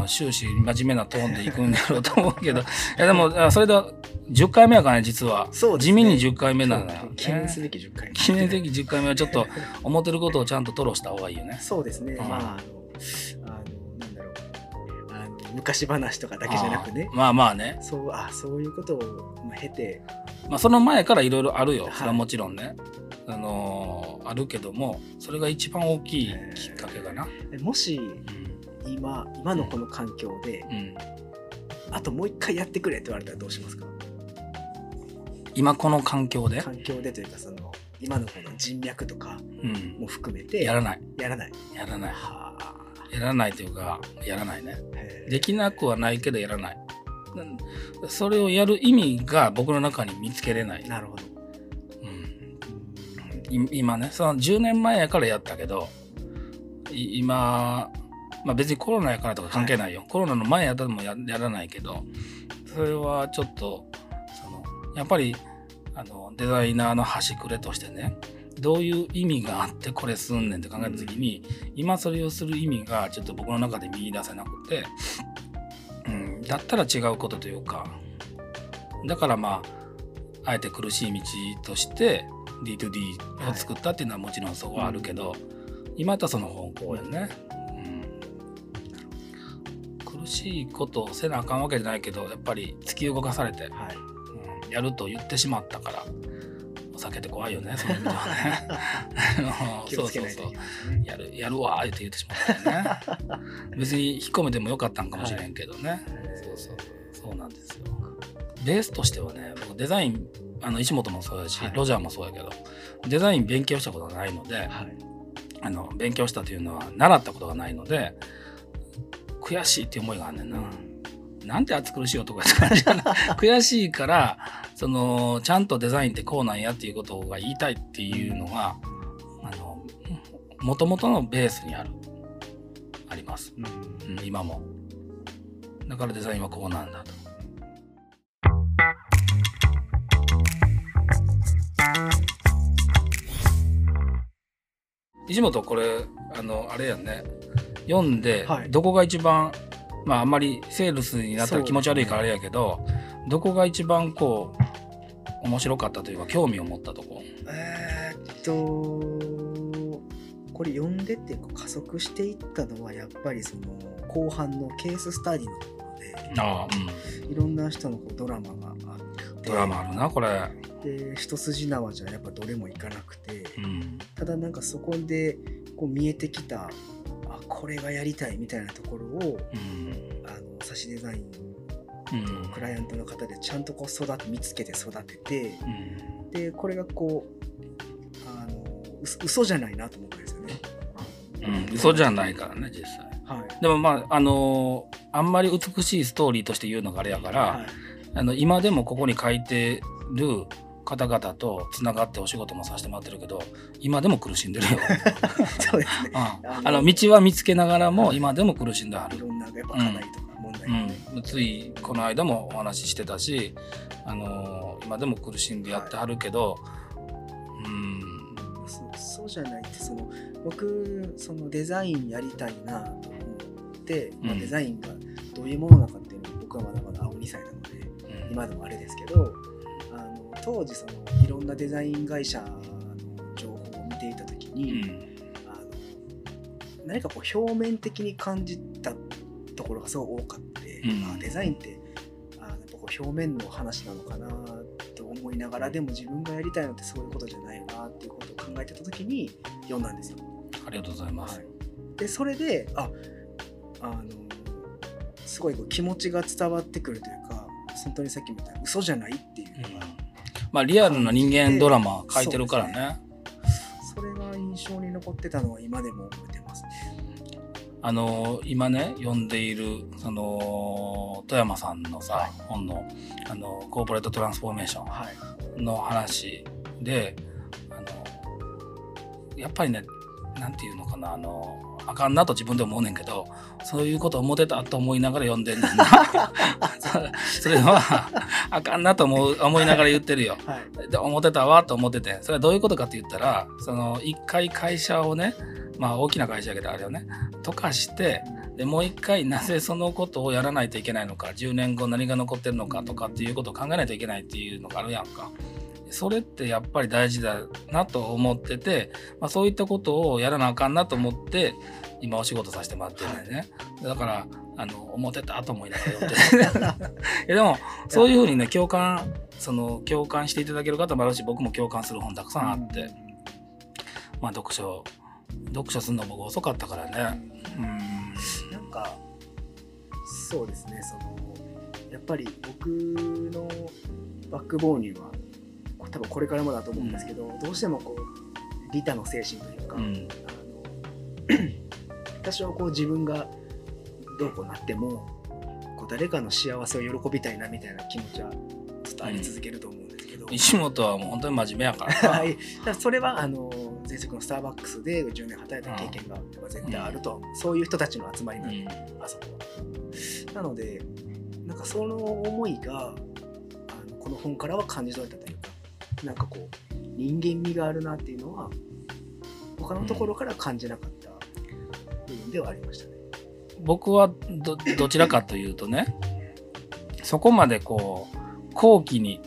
終始真面目なトーンでいくんだろうと思うけど。いやでもあそれで10回目やからね実は。ね。地味に10回目なのよ、ね、記念すべき10回目。記念的10回目はちょっと 思ってることをちゃんと吐露した方がいいよね。そうですね、うん。まああのあのなんだろう。あの昔話とかだけじゃなくね。まあまあね、そうあそういうことをまあ経て。まあ、その前からいろいろあるよ、はい。それはもちろんね。あのーあるけどもそれが一番大きいきっかけかな。もしうん今今のこの環境で、うん、あともう一回やってくれって言われたらどうしますか？今この環境で、環境でというかその今のこの人脈とかうん、も含めてやらない。やらない。やらない。はあ。やらないというかやらないね。できなくはないけどやらない。うんそれをやる意味が僕の中に見つけれない。なるほど。うん。い今ねその10年前やからやったけどい今、まあ、別にコロナやからとか関係ないよ、コロナの前やったらもややらないけどそれはちょっとそのやっぱりあのデザイナーの端くれとしてねどういう意味があってこれすんねんって考えた時に、今それをする意味がちょっと僕の中で見出せなくて、うん、だったら違うことというかだからまああえて苦しい道として D2D を作ったっていうのはもちろんそこはあるけど、今やったらその方向やね、しいことをせなあかんわけじゃないけどやっぱり突き動かされて、はい。うんやると言ってしまったからお酒って怖いよね その意味ではね。あ の気をつけないといけないですね。やるやるわーって言ってしまったよね。別に引っ込めてもよかったんかもしれんけどね、はい。そうそうそう。なんですよ。ベースとしてはね僕デザインあの石本もそうやし、はい。ロジャーもそうやけどデザイン勉強したことがないのではい。あの勉強したというのは習ったことがないので悔しいって思いがあんねんな、なんて暑苦しい男やって感じやな悔しいからそのちゃんとデザインってこうなんやっていうことが言いたいっていうのがあの元々のベースにあるあります、うん。うん、今も。だからデザインはこうなんだと石本これあのあれやんね。読んで、はい。どこが一番まああんまりセールスになったら気持ち悪いからあれやけど、どこが一番こう面白かったというか興味を持ったとこ？えーっとこれ読んでって加速していったのはやっぱりその後半のケーススタディのところでうん。いろんな人のこうドラマがあってドラマあるなこれ。で一筋縄じゃやっぱどれもいかなくて。うん。ただなんかそこでこう見えてきたあこれがやりたいみたいなところをうん。あの差しデザインうん。クライアントの方でちゃんとこう育て見つけて育ててうん。でこれがこうあのう嘘じゃないなと思うんですよね。うん、嘘じゃないからね実際。はい。でもまああのーあんまり美しいストーリーとして言うのがあれやから、はいあの今でもここに書いてる方々とつながってお仕事もさせてもらってるけど今でも苦しんでるよ。そうですね。うん。あの道は見つけながらも今でも苦しんではいる。ろんなやっぱ課題とか問題が。ね、うん、ついこの間もお話ししてたし、あのー今でも苦しんでやってはるけど、うん。そうそうじゃないってその僕そのデザインやりたいなと思って、まあ、うん。デザインがどういうものなのかっていうのを僕はまだまだ青2歳なの今でもあれですけどあの当時そのいろんなデザイン会社の情報を見ていた時うに、ん。あの何かこう表面的に感じたところがすごい多かって、うん。あデザインってあやっぱこう表面の話なのかなと思いながらでも自分がやりたいのってそういうことじゃないよなっていうことを考えてた時に読んだんですよ。ありがとうございます。でそれでああのすごいこう気持ちが伝わってくるというか本当にさっきも言った嘘じゃないっていうのが、まあリアルな人間ドラマ書いてるからね。それが印象に残ってたのは今でも覚えてますね。あの今ね読んでいるその富山さんのさ、はい本のあのコーポレートトランスフォーメーショはいンの話であのやっぱりねなんていうのかなあのあかんなと自分で思うねんけどそういうこと思ってたと思いながら読んでんねんな。そ それはあかんなと思う思いながら言ってるよ。はい。で思ってたわと思っててそれはどういうことかって言ったらその一回会社をねまあ大きな会社やけどあれをね溶かしてでもう一回なぜそのことをやらないといけないのか10年後何が残ってるのかとかっていうことを考えないといけないっていうのがあるやんか。それってやっぱり大事だなと思ってて、まあ、そういったことをやらなあかんなと思って今お仕事させてもらってるんだよね。だからあの思ってたと思いながら読んでいやでもそういうふうにね共感その共感していただける方もあるし僕も共感する本たくさんあって、まあ読書読書するの僕遅かったからね。うん。なんかそうですねそのやっぱり僕のバックボーンには多分これからもだと思うんですけど、どうしてもこう利他の精神というか、うん。あの多少こう自分がどうこうなってもこう誰かの幸せを喜びたいなみたいな気持ちはずっとあり続けると思うんですけど、石本はもう本当に真面目やから。さ はい、ただそれはあの前職のスターバックスで10年働いた経験が絶対あるとそういう人たちの集まりなんで、うん。あそこは。なのでなんかその思いがこの本からは感じ取れたというかなんかこう人間味があるなっていうのは他のところから感じなかった部分ではありましたね。僕はどどちらかというとねそこまでこう後期に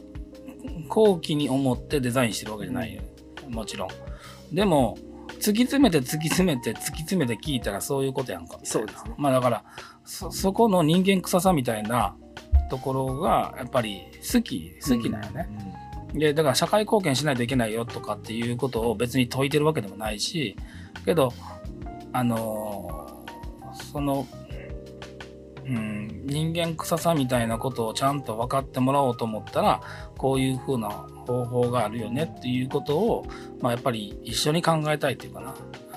後期に思ってデザインしてるわけじゃないよ。もちろん。でも突き詰めて突き詰めて突き詰めて聞いたらそういうことやんか。そうですね。まあだからそそこの人間臭さみたいなところがやっぱり好き好きなんよね、でだから社会貢献しないといけないよとかっていうことを別に説いてるわけでもないしけどあのその、うん、人間臭さみたいなことをちゃんと分かってもらおうと思ったらこういう風な方法があるよねっていうことを、まあ、やっぱり一緒に考えたいっていうかな。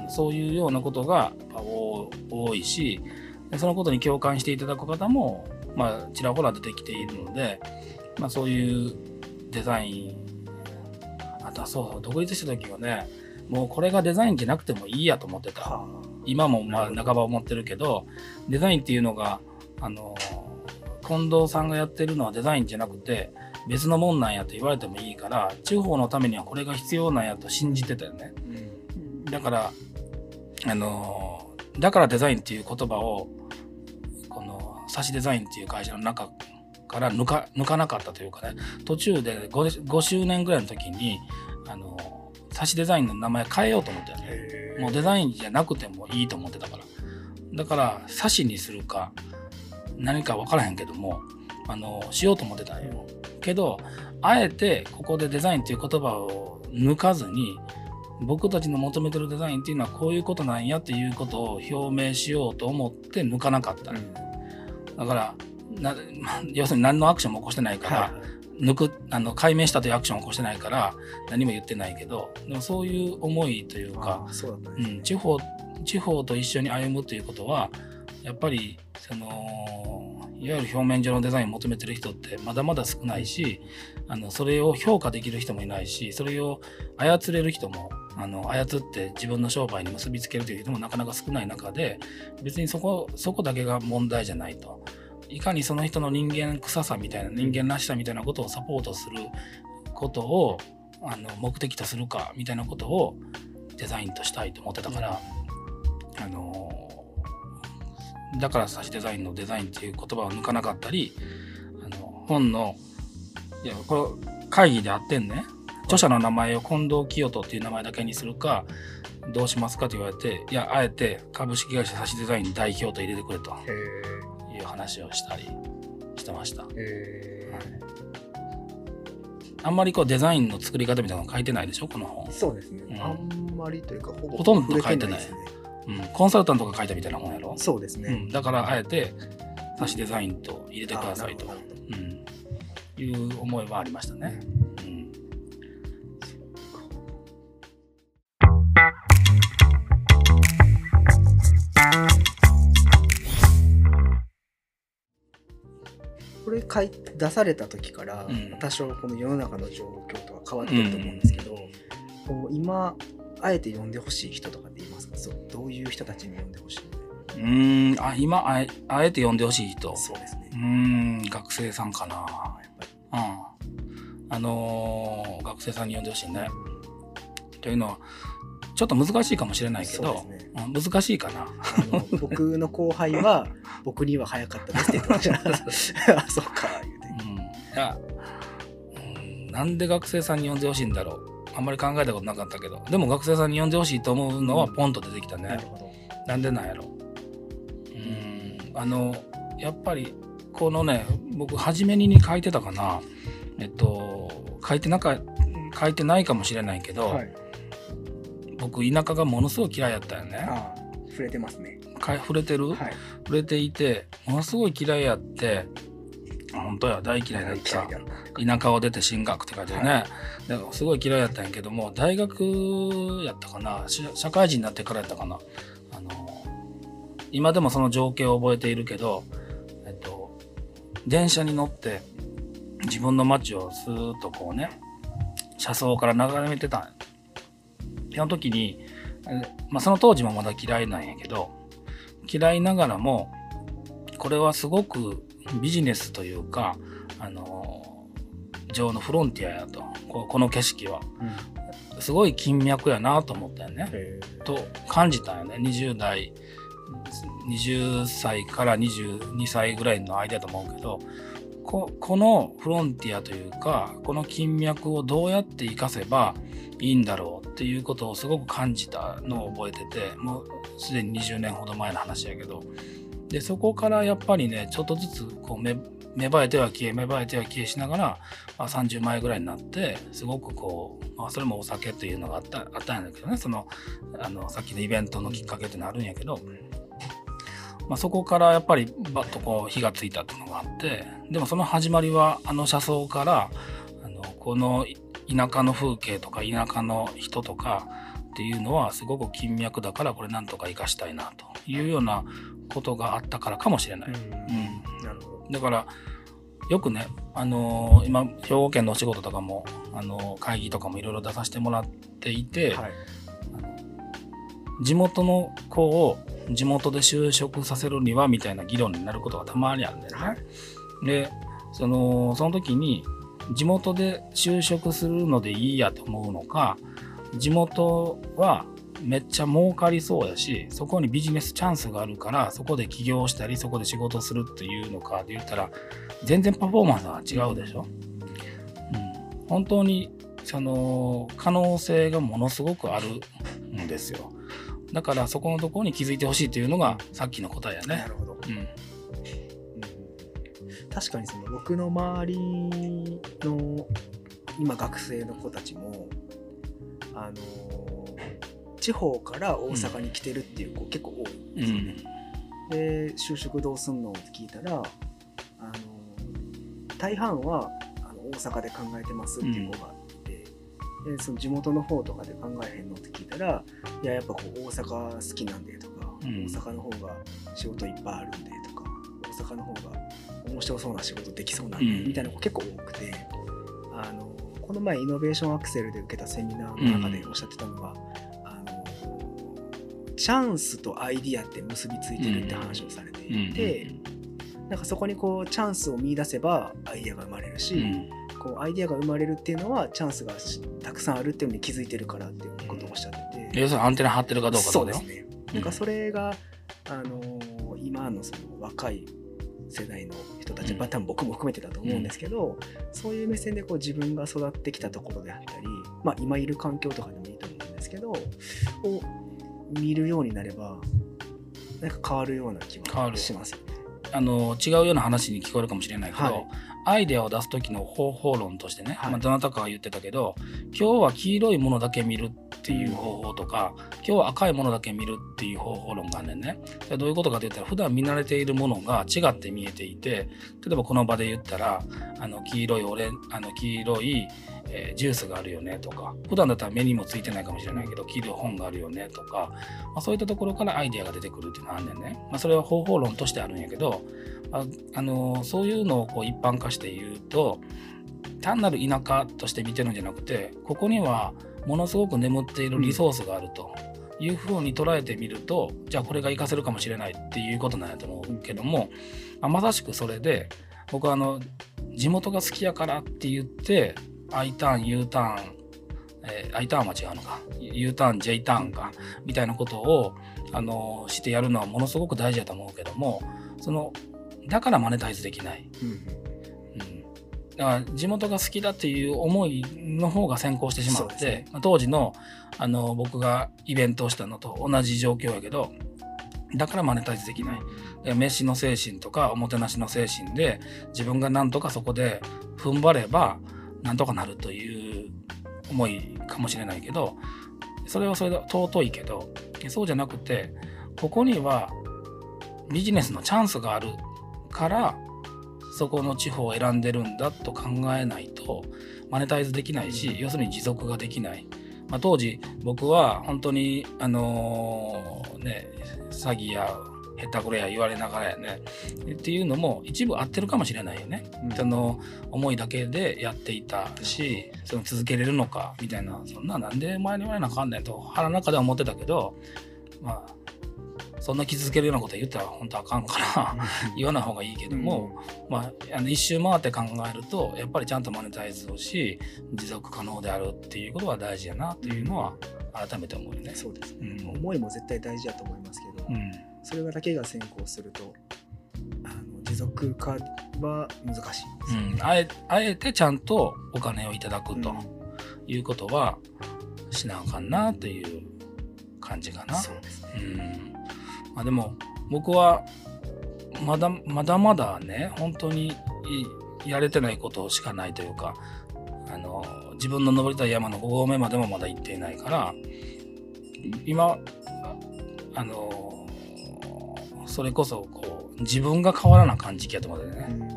そういうようなことが多いしそのことに共感していただく方も、まあ、ちらほら出てきているので、まあ、そういうデザイン。あとはそうそう独立した時はねもうこれがデザインじゃなくてもいいやと思ってた。は今もまあ半ば思ってるけどデザインっていうのがあの近藤さんがやってるのはデザインじゃなくて別のもんなんやと言われてもいいから地方のためにはこれが必要なんやと信じてたよね。だからあのだからデザインっていう言葉をこのサシデザインっていう会社の中から抜か抜かなかったというかね。途中で 5, 5周年ぐらいの時にあのサシデザインの名前変えようと思ったよね。もうデザインじゃなくてもいいと思ってたから。だからサシにするか何か分からへんけどもあのしようと思ってたんよ。けどあえてここでデザインっていう言葉を抜かずに僕たちの求めてるデザインっていうのはこういうことなんやっていうことを表明しようと思って抜かなかった。の、だからな 要するに何のアクションも起こしてないから、はい抜くあの解明したというアクションを起こしてないから何も言ってないけどでもそういう思いというか地方地方と一緒に歩むということはやっぱりそのいわゆる表面上のデザインを求めてる人ってまだまだ少ないしあのそれを評価できる人もいないしそれを操れる人もあの操って自分の商売に結びつけるという人もなかなか少ない中で別にそこそこだけが問題じゃないと。いかにその人の人間臭さみたいな人間らしさみたいなことをサポートすることをあの目的とするかみたいなことをデザインとしたいと思ってたから、あのだから差しデザインのデザインっていう言葉を抜かなかったりあの本のいやこれ会議であってんね。著者の名前を近藤清人っていう名前だけにするかどうしますかと言われていやあえて株式会社差しデザイン代表と入れてくれと。いう話をしたりしてました。あんまりこうデザインの作り方みたいなの書いてないでしょ？この本。そうですね。うん、あんまりというかほぼほとんど書いてない。うん、コンサルタントが書いたみたいな本やろ？そうですね、うん、だからあえて差しデザインと入れてくださいと、うん、いう思いはありましたね。うん、これ書い出された時から、多少この世の中の状況とは変わってると思うんですけど、こう今あえて読んでほしい人とかって言いますか？そうどういう人たちに読んでほしいうん。あ今あえあえて読んでほしい人。そうですね。うん。学生さんかな。やっぱり。うん。あのー、学生さんに読んでほしいね。というのはちょっと難しいかもしれないけど、ね、難しいかな。僕の後輩は 僕には早かったですって言ってました。あそっか。言うて、うん、いや、うん、なんで学生さんに読んでほしいんだろう。あんまり考えたことなかったけど。でも学生さんに読んでほしいと思うのはポンと出てきたね、うん、なんでなんやろ。うん。あのやっぱりこのね僕初めに書いてたかな。えっと書いてなか書いてないかもしれないけど、はい、僕田舎がものすごい嫌いやったよね。ああ触れてますね。触れてる、はい、触れていてものすごい嫌いやって本当や大嫌いだった。田舎を出て進学って書いてるね、はい、すごい嫌いやったんやけども大学やったかな？社会人になってからやったかな？あの今でもその情景を覚えているけど、えっと、電車に乗って自分の街をスーッとこうね車窓から眺めてたんその時に、まあ、その当時もまだ嫌いなんやけど嫌いながらもこれはすごくビジネスというか、あの、上のフロンティアやと、この景色は。うん、すごい金脈やなと思ったよね。と感じたよね。20代、20歳から22歳ぐらいの間と思うけど、ここのフロンティアというか、この金脈をどうやって活かせばいいんだろうっていうことをすごく感じたのを覚えてて、もうすでに20年ほど前の話やけど、でそこからやっぱりねちょっとずつこう芽生えては消え芽生えては消えしながら、まあ、30前ぐらいになってすごくこう、まあ、それもお酒っていうのがあったあったんだけどね。そのあのさっきのイベントのきっかけってのあるんやけど、まあ、そこからやっぱりバッとこう火がついたっていうのがあって。でもその始まりはあの車窓からあのこの田舎の風景とか田舎の人とかっていうのはすごく金脈だからこれなんとか生かしたいなというようなことがあったからかもしれない。うん、だからよくね、あのー、今兵庫県のお仕事とかも、あのー、会議とかもいろいろ出させてもらっていて、はい、地元の子を地元で就職させるにはみたいな議論になることがたまにあるんだよね。はい、でそのその時に地元で就職するのでいいやと思うのか地元はめっちゃ儲かりそうやしそこにビジネスチャンスがあるからそこで起業したりそこで仕事するっていうのかで言ったら全然パフォーマンスは違うでしょ。うん、本当にその可能性がものすごくあるんですよ。だからそこのところに気づいてほしいというのがさっきの答えやね。なるほど。うん、確かにその僕の周りの今学生の子たちもあの地方から大阪に来てるっていう子結構多いんですよね。うん、で就職どうすんのって聞いたらあの大半はあの大阪で考えてますっていう子がいて、うん、でその地元の方とかで考えへんのって聞いたらいややっぱこう大阪好きなんでとかうん。大阪の方が仕事いっぱいあるんでとか大阪の方が面白そうな仕事できそうなんで、うん。みたいな子結構多くてあのこの前イノベーションアクセルで受けたセミナーの中でおっしゃってたのが、あのチャンスとアイディアって結びついてるって話をされていて、なんかそこにこうチャンスを見出せばアイディアが生まれるし、うん。こうアイディアが生まれるっていうのはチャンスがたくさんあるっていうのに気づいてるからっていうことをおっしゃってて、要するにアンテナ張ってるかどうかそうですね。なんかそれが、あのー今のその若い世代の人たち、うん。まあ多分僕も含めてだと思うんですけど、そういう目線でこう自分が育ってきたところであったり、まあ、今いる環境とかでもいいと思うんですけどを見るようになればなんか変わるような気は変わる。しますよね。あの違うような話に聞こえるかもしれないけど、はいアイデアを出す時の方法論としてね、はいまあ、どなたかが言ってたけど今日は黄色いものだけ見るっていう方法とか今日は赤いものだけ見るっていう方法論があるねんね。どういうことかといったら普段見慣れているものが違って見えていて例えばこの場で言ったらあの黄色いオレンあの黄色い、えージュースがあるよねとか普段だったら目にもついてないかもしれないけど黄色い本があるよねとか、まあ、そういったところからアイデアが出てくるっていうのがあるねんね。まあ、それは方法論としてあるんやけどああのそういうのをこう一般化して言うと単なる田舎として見てるんじゃなくてここにはものすごく眠っているリソースがあるというふうに捉えてみると、じゃあこれが活かせるかもしれないっていうことなんやと思うけども、まあまさしくそれで僕はあの地元が好きやからって言って I ターン U ターンえー I ターンは違うのか U ターン J ターンかみたいなことをあのしてやるのはものすごく大事だと思うけどもそのだからマネタイズできない、うんうん、だから地元が好きだっていう思いの方が先行してしまって、ね。まあ当時のあの僕がイベントをしたのと同じ状況やけどだからマネタイズできない。で飯の精神とかおもてなしの精神で自分がなんとかそこで踏ん張ればなんとかなるという思いかもしれないけどそれはそれで尊いけどそうじゃなくてここにはビジネスのチャンスがあるからそこの地方を選んでるんだと考えないとマネタイズできないし要するに持続ができない、まあ、当時僕は本当にあのーね詐欺やへったくれや言われながらやね。っていうのも一部合ってるかもしれないよね、うん。その思いだけでやっていたしその続けれるのかみたいな。そんななんで前に言われなあかんねんと腹の中では思ってたけどまあそんな傷つけるようなこと言ったら本当あかんから言わない方がいいけども、まあ、あの一周回って考えるとやっぱりちゃんとマネタイズをし持続可能であるっていうことが大事やなというのは改めて思うよね。そうですね、うん。思いも絶対大事だと思いますけど、うん。それだけが先行するとあの持続化は難しいですうん、あえあえてちゃんとお金をいただくということはしなあかんなという感じかな。そうですね。うんまあ、でも僕はまだまだまだね本当にやれてないことしかないというかあの自分の登りたい山の5合目までもまだ行っていないから今あのそれこそこう自分が変わらな感じきやと思うんだよね。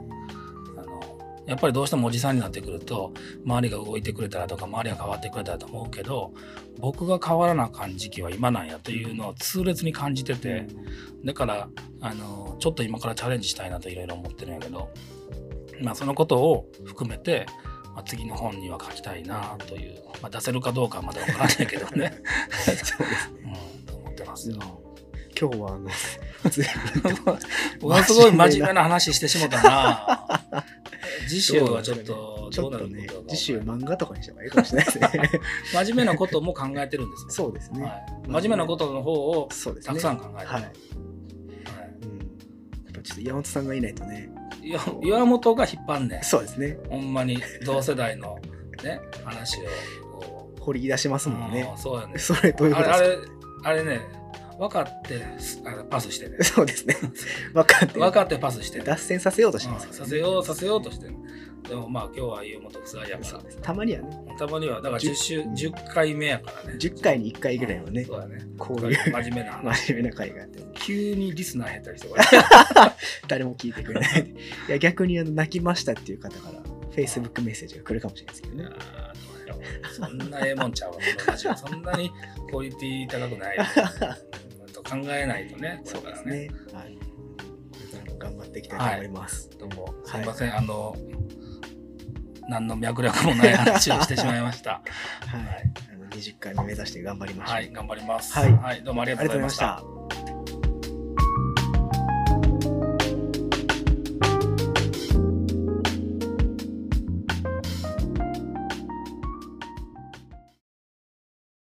やっぱりどうしてもおじさんになってくると周りが動いてくれたらとか周りが変わってくれたらと思うけど僕が変わらなあかん時期は今なんやというのを痛烈に感じてて、だからあのちょっと今からチャレンジしたいなといろいろ思ってるんやけど、まあ、そのことを含めて、まあ、次の本には書きたいなという、まあ、出せるかどうかはまだわからないけどね、そうですねうん、と思ってますよ。今日はあの 僕はすごい真面目な話してしもたな。次週はちょっとどうなるっとねことか次週漫画とかにした方がいいかもしれないですね。真面目なことも考えてるんですそうですね、はい、真面目なことの方をそうですねたくさん考えてる。はい、はい。うん、やっぱちょっと山本さんがいないとね。いや岩本が引っ張んねん。そうですね。ほんまに同世代のね、話を。掘り出しますもんね。そうやね。それどういうことですか？あれ、あれね、分かってすあのパスしてね。そうですね分かって分かってパスしてね。脱線させようとしうんますよねさせよう、させようとしてる。でもまあ今日は岩本夫妻やかそうですたまにはねら。たまには、だから10週、うん10回目やからね。10回に1回ぐらいはねそうだね。こういう真面目な話。真面目な回があって急にリスナー減ったりして、これ。誰も聞いてくれないいや逆にあの泣きましたっていう方から Facebook メッセージが来るかもしれないですけどねあーどうやろうそんなええもんちゃうわ、このラジオそんなにクオリティ高くない。特 考えないとね。そうですね。はい。頑張っていきたいと思います。はい、どうも、すみません。はい、あの、何の脈絡もない話をしてしまいました。はい。あの20回目指して頑張りましょう。はい、頑張ります。はい。はい、どうもありがとうございました。